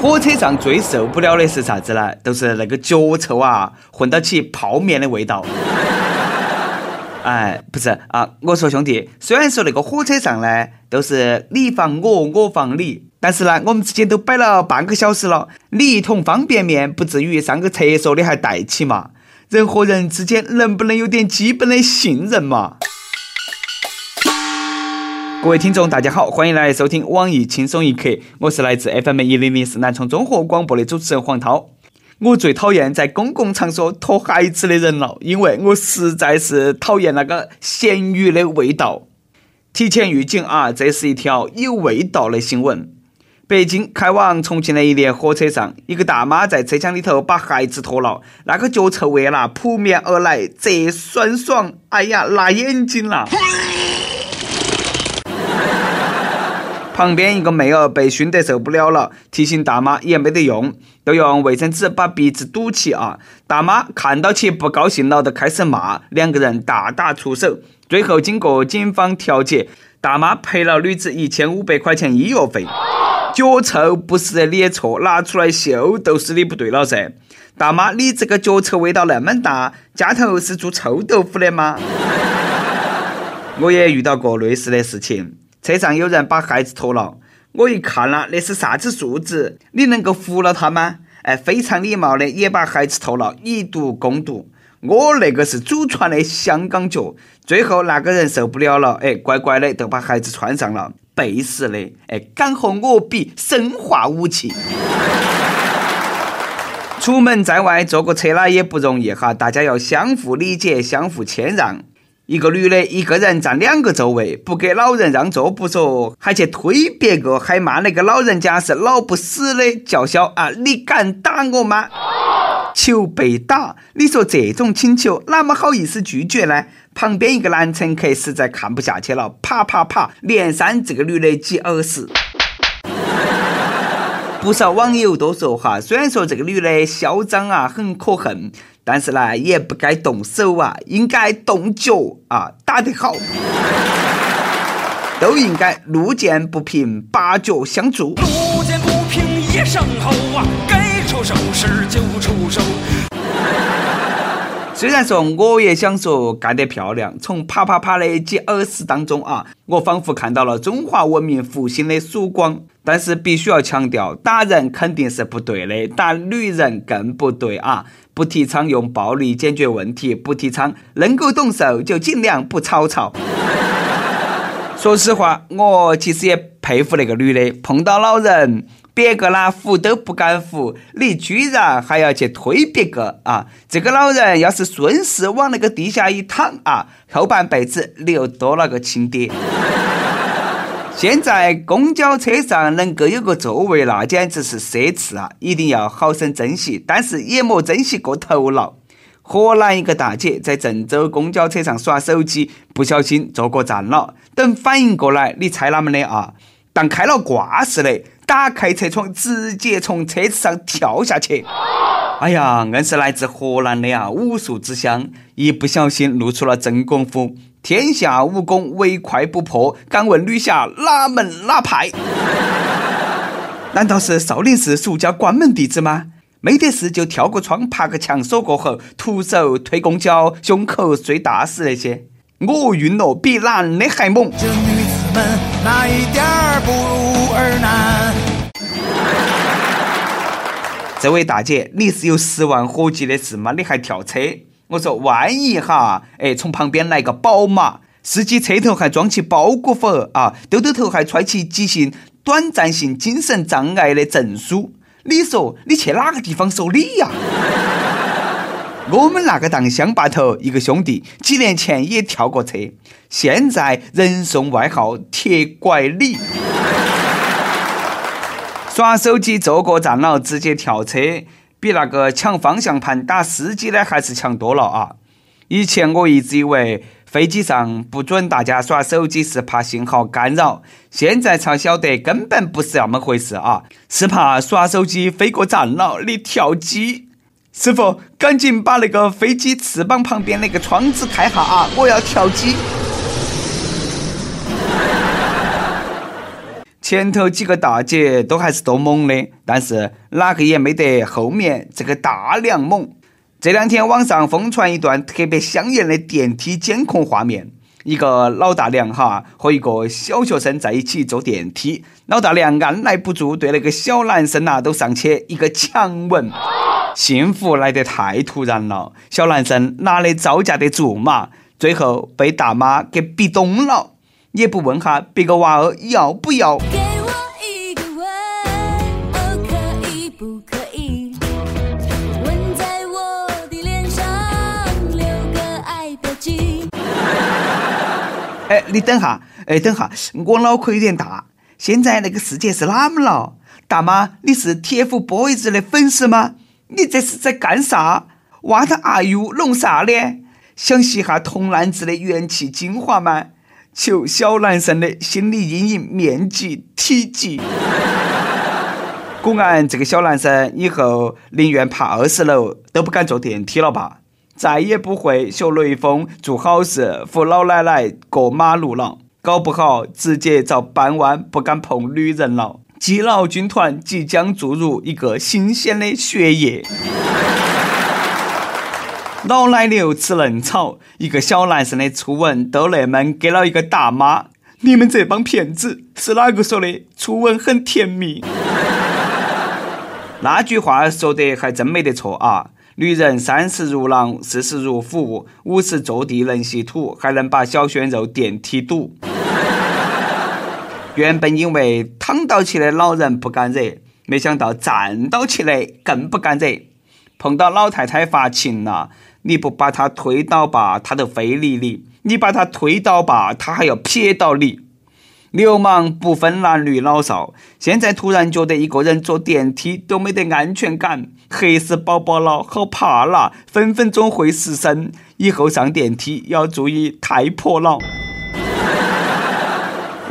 火车上最受不了的是啥子呢？都是那个脚臭啊，混到起泡面的味道。哎，不是啊，我说兄弟，虽然说那个火车上呢都是你放我，我放你，但是呢，我们之间都摆了半个小时了，你一桶方便面不至于上个厕所你还带起嘛？人和人之间能不能有点基本的信任嘛？各位听众，大家好，欢迎来收听网易轻松一刻，我是来自 FM 一零零四南充综合广播的主持人黄涛。我最讨厌在公共场所拖孩子的人了，因为我实在是讨厌那个咸鱼的味道。提前预警啊，这是一条有味道的新闻。北京开往重庆的一列火车上，一个大妈在车厢里头把孩子拖了，那个脚臭味啦扑面而来，这酸爽，哎呀，辣眼睛了。旁边一个妹儿被熏得受不了了，提醒大妈也没得用，都用卫生纸把鼻子堵起啊！大妈看到起不高兴了，就开始骂，两个人大打出手。最后经过警方调解，大妈赔了女子一千五百块钱医药费。脚臭不是你的错，拿出来秀都是你不对了噻！大妈，你这个脚臭味道那么大，家头是做臭豆腐的吗？我也遇到过类似的事情。车上有人把孩子拖了，我一看了，那是啥子素质？你能够服了他吗？哎，非常礼貌的也把孩子拖了，以毒攻毒。我那个是祖传的香港脚。最后那个人受不了了，哎，乖乖的就把孩子穿上了，背时的，哎，敢和我比生化武器？出门在外坐个车啦也不容易哈，大家要相互理解，相互谦让。一个女的，一个人占两个座位，不给老人让座不说，还去推别个，还骂那个老人家是老不死的叫嚣啊！你敢打我吗？求被打，你说这种请求哪么好意思拒绝呢？旁边一个男乘客实在看不下去了，啪啪啪连扇这个女的几耳屎。不少网友都说哈，虽然说这个女的嚣张啊，很可恨。但是呢，也不该动手啊，应该动脚啊，打得好，都应该路见不平，拔脚相助。路见不平一声吼啊，该出手时就出手。虽然说我也想说干得漂亮，从啪啪啪的几耳屎当中啊，我仿佛看到了中华文明复兴的曙光。但是必须要强调，打人肯定是不对的，打女人更不对啊！不提倡用暴力解决问题，不提倡能够动手就尽量不吵吵。说实话，我其实也佩服那个女的，碰到老人。别个啦扶都不敢扶，你居然还要去推别个啊！这个老人要是顺势往那个地下一躺啊，后半辈子你又多了个亲爹。现在公交车上能够有个座位，那简直是奢侈啊！一定要好生珍惜，但是也莫珍惜过头了。河南一个大姐在郑州公交车上耍手机，不小心坐过站了。等反应过来，你猜哪么的啊？当开了挂似的。打开车窗，直接从车子上跳下去。哎呀，硬是来自河南的啊，武术之乡，一不小心露出了真功夫。天下武功，唯快不破。敢问女侠哪门哪派？难道是少林寺俗家关门弟子吗？没得事就跳个窗，爬个墙，锁过后，徒手推公交，胸口碎大石那些。我晕了，比男的还猛。们哪一点儿不如儿男？这位大姐，你是有十万火急的事吗？你还跳车？我说，万一哈，哎，从旁边来个宝马，司机车头还装起包裹粉啊，兜兜头还揣起急性短暂性精神障碍的证书，你说你去哪个地方受理呀？我们那个当乡坝头一个兄弟，几年前也跳过车，现在人送外号“铁拐李”。耍手机坐过站了，直接跳车，比那个抢方向盘打司机的还是强多了啊！以前我一直以为飞机上不准大家耍手机是怕信号干扰，现在才晓得根本不是那么回事啊，是怕耍手机飞过站了，你跳机。师傅，赶紧把那个飞机翅膀旁边那个窗子开下啊！我要跳机。前头几个大姐都还是多猛的，但是哪个也没得后面这个大娘猛。这两天网上疯传一段特别香艳的电梯监控画面，一个老大娘哈和一个小学生在一起坐电梯，老大娘按耐不住对那个小男生呐都上去一个强吻。幸福来得太突然了，小男生哪里招架得住嘛？最后被大妈给逼咚了，也不问下别个娃儿要不要。给我一个吻，哦，可以不可以？吻在我的脸上，留个爱标记。哎，你等下，哎，等下，我脑壳有点大。现在那个世界是哪么了？大妈，你是 TFBOYS 的粉丝吗？你这是在干啥？What are you 弄啥呢？想吸下童男子的元气精华吗？求小男生的心理阴影面积体积。果然，这个小男生以后宁愿爬二十楼都不敢坐电梯了吧？再也不会学雷锋做好事扶老奶奶过马路了，搞不好直接遭扳弯，不敢碰女人了。基佬军团即将注入一个新鲜的血液。老奶牛吃嫩草，一个小男生的初吻都那么给了一个大妈，你们这帮骗子是哪个说的？初吻很甜蜜。那句话说得还真没得错啊！女人三十如狼，四十如虎，五十坐地能吸土，还能把小鲜肉电梯堵。原本以为躺到起的老人不敢惹，没想到站到起的更不敢惹。碰到老太太发情了，你不把她推倒吧，她就非礼你；你把她推倒吧，她还要撇倒你。流氓不分男女老少，现在突然觉得一个人坐电梯都没得安全感，吓死宝宝了，好怕啦，分分钟会失身。以后上电梯要注意太婆了。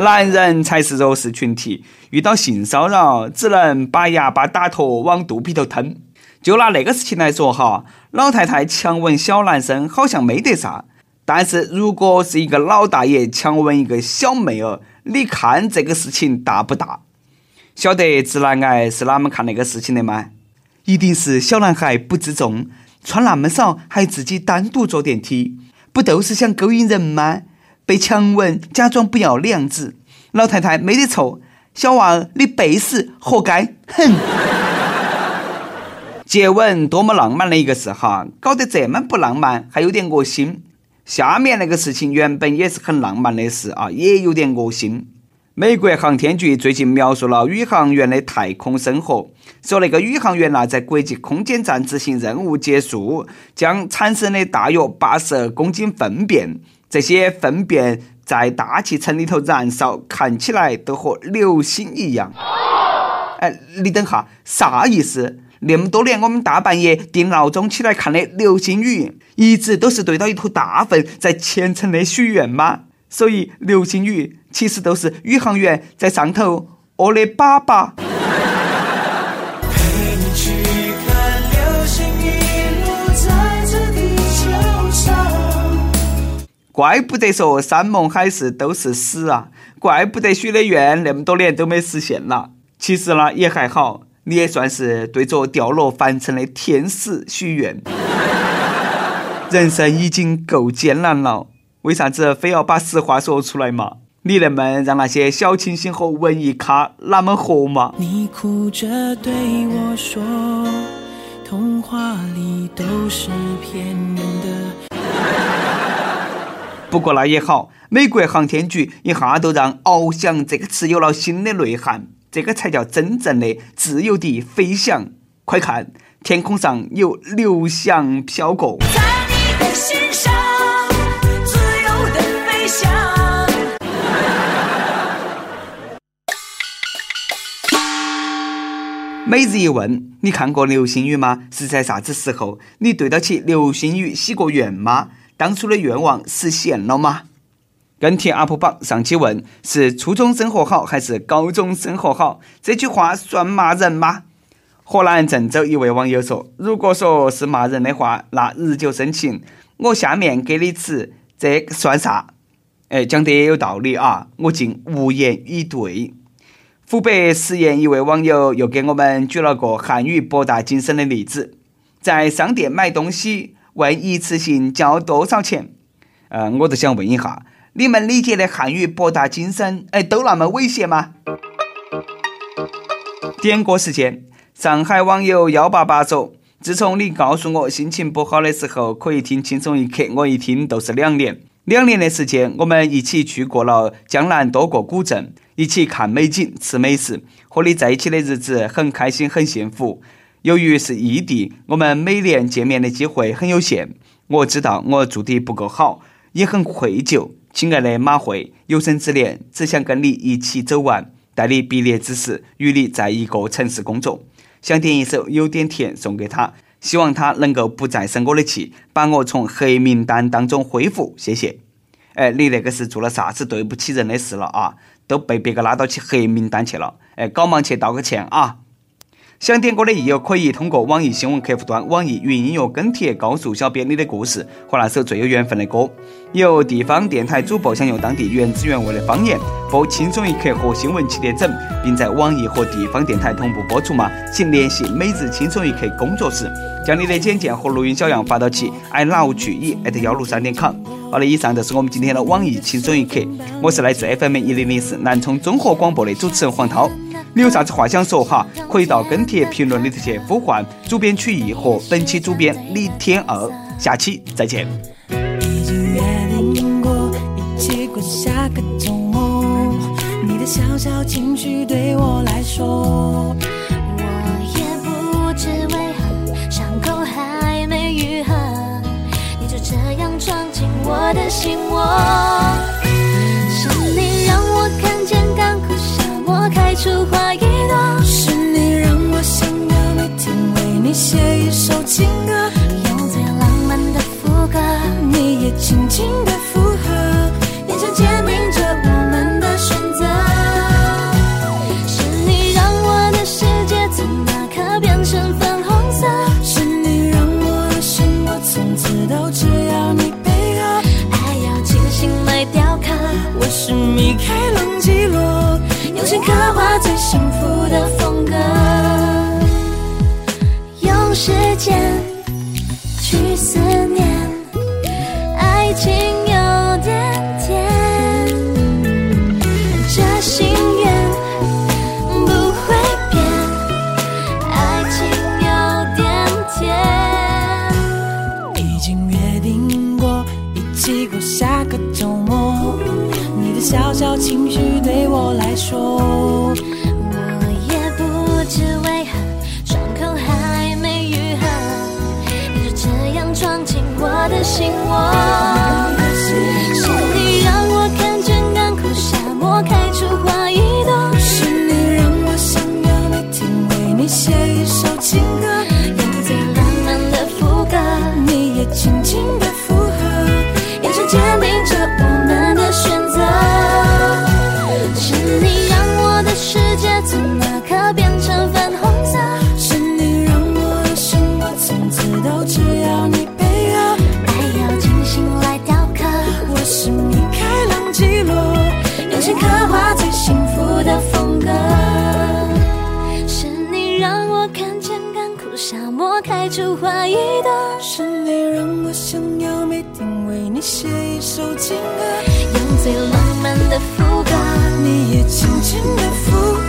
男人才是弱势群体，遇到性骚扰只能把牙巴打脱往肚皮头吞。就拿那个事情来说哈，老太太强吻小男生好像没得啥，但是如果是一个老大爷强吻一个小妹儿，你看这个事情大不大？晓得直男癌是哪么看那个事情的吗？一定是小男孩不自重，穿那么少还自己单独坐电梯，不都是想勾引人吗？被强吻，假装不要脸子，老太太没得错，小娃儿你背死，活该！哼！接吻多么浪漫的一个事哈，搞得这么不浪漫，还有点恶心。下面那个事情原本也是很浪漫的事啊，也有点恶心。美国航天局最近描述了宇航员的太空生活，说那个宇航员呐，在国际空间站执行任务结束，将产生的大约八十二公斤粪便。这些粪便在大气层里头燃烧，看起来都和流星一样。哎，你等下，啥意思？那么多年，我们大半夜定闹钟起来看的流星雨，一直都是对到一坨大粪在虔诚的许愿吗？所以，流星雨其实都是宇航员在上头屙的粑粑。怪不得说山盟海誓都是死啊！怪不得许的愿那么多年都没实现了。其实呢，也还好，你也算是对着掉落凡尘的天使许愿。人生已经够艰难了，为啥子非要把实话说出来嘛？你能不能让那些小清新和文艺咖那么活嘛？你哭着对我说，童话里都是骗人的。不过那也好，美国航天局一下都让“翱翔”这个词有了新的内涵，这个才叫真正的自由地飞翔。快看，天空上有流翔飘过。在你的心上，自由的飞翔。每日一问：你看过流星雨吗？是在啥子时候？你对得起流星雨许过愿吗？当初的愿望实现了吗？跟帖 UP 榜上期问：是初中生活好还是高中生活好？这句话算骂人吗？河南郑州一位网友说：“如果说是骂人的话，那日久生情。我下面给你吃，这算啥？”哎，讲得也有道理啊，我竟无言以对。湖北十堰一位网友又给我们举了个汉语博大精深的例子：在商店买东西，问一次性交多少钱？呃，我就想问一下，你们理解的汉语博大精深，哎，都那么猥亵吗？点歌时间，上海网友幺八八说：自从你告诉我心情不好的时候可以听轻松一刻，我一听都是两年。两年的时间，我们一起去过了江南多个古镇。一起看美景、吃美食，和你在一起的日子很开心、很幸福。由于是异地，我们每年见面的机会很有限。我知道我做的不够好，也很愧疚。亲爱的马慧，有生之年只想跟你一起走完，待你毕业之时与你在一个城市工作。想点一首《有点甜》送给他，希望他能够不再生我的气，把我从黑名单当中恢复。谢谢。哎，你那个是做了啥子对不起人的事了啊？都被别个拉到去黑名单去了，哎，赶忙去道个歉啊！想点歌的益友可以通过网易新闻客户端、网易云音乐跟帖告诉小编你的故事和那首最有缘分的歌。有地方电台主播想用当地原汁原味的方言播《轻松一刻》和《新闻七点整》，并在网易和地方电台同步播出吗？请联系每日轻松一刻工作室，将你的简介和录音小样发到其 i love 曲艺 at 幺六三点 com。好了，以上就是我们今天的网易轻松一刻。我是来自 FM 一零零四南充综合广播的主持人黄涛。你有啥子话想说哈？可以到跟帖评论里头去呼唤主编曲艺和本期主编李天二。下期再见。已经约定过一起过下个周末，你的小小情绪对我来说，我也不知为何伤口还没愈合，你就这样闯进我的心窝。是你让我看见干出花时间去思念，爱情有点甜，这心愿不会变，爱情有点甜。已经约定过一起过下个周末，你的小小情绪对我来说，我也不知为的心窝。我开出花一朵，是你让我想要每天为你写一首情歌，用最浪漫的副歌。你也轻轻的附